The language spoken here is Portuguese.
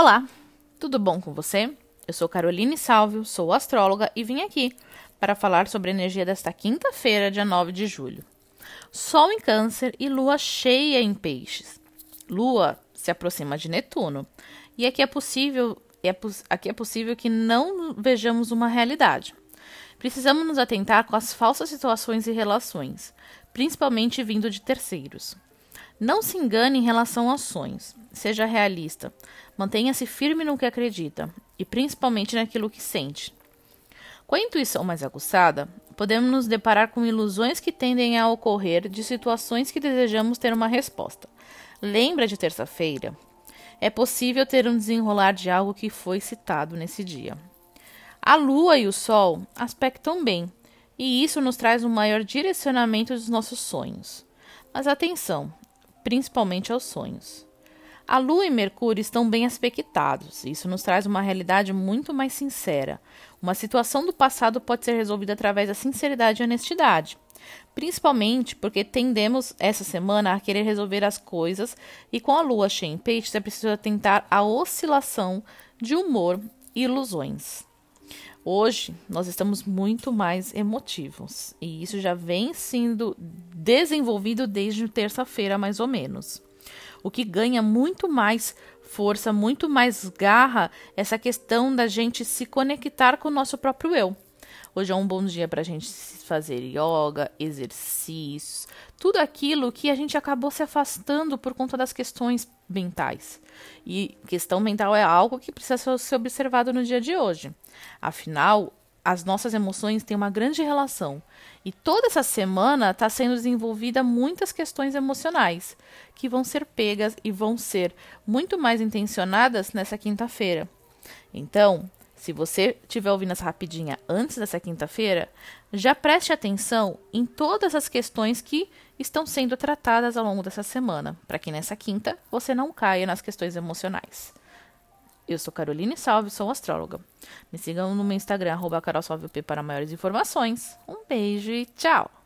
Olá, tudo bom com você? Eu sou Caroline Salvio, sou astróloga e vim aqui para falar sobre a energia desta quinta-feira, dia 9 de julho. Sol em Câncer e lua cheia em Peixes. Lua se aproxima de Netuno e aqui é possível, é, aqui é possível que não vejamos uma realidade. Precisamos nos atentar com as falsas situações e relações, principalmente vindo de terceiros. Não se engane em relação aos sonhos. Seja realista. Mantenha-se firme no que acredita e principalmente naquilo que sente. Com a intuição mais aguçada, podemos nos deparar com ilusões que tendem a ocorrer de situações que desejamos ter uma resposta. Lembra de terça-feira? É possível ter um desenrolar de algo que foi citado nesse dia. A lua e o sol aspectam bem, e isso nos traz um maior direcionamento dos nossos sonhos. Mas atenção, principalmente aos sonhos. A Lua e Mercúrio estão bem aspectados, e isso nos traz uma realidade muito mais sincera. Uma situação do passado pode ser resolvida através da sinceridade e honestidade, principalmente porque tendemos essa semana a querer resolver as coisas, e com a Lua cheia em peixes é preciso atentar à oscilação de humor e ilusões. Hoje nós estamos muito mais emotivos e isso já vem sendo desenvolvido desde terça-feira, mais ou menos. O que ganha muito mais força, muito mais garra, essa questão da gente se conectar com o nosso próprio eu. Hoje é um bom dia para a gente fazer yoga, exercícios, tudo aquilo que a gente acabou se afastando por conta das questões mentais. E questão mental é algo que precisa ser observado no dia de hoje. Afinal, as nossas emoções têm uma grande relação. E toda essa semana está sendo desenvolvida muitas questões emocionais que vão ser pegas e vão ser muito mais intencionadas nessa quinta-feira. Então, se você estiver ouvindo essa rapidinha antes dessa quinta-feira, já preste atenção em todas as questões que estão sendo tratadas ao longo dessa semana, para que nessa quinta você não caia nas questões emocionais. Eu sou Caroline Salve, sou astróloga. Me sigam no meu Instagram, arroba para maiores informações. Um beijo e tchau!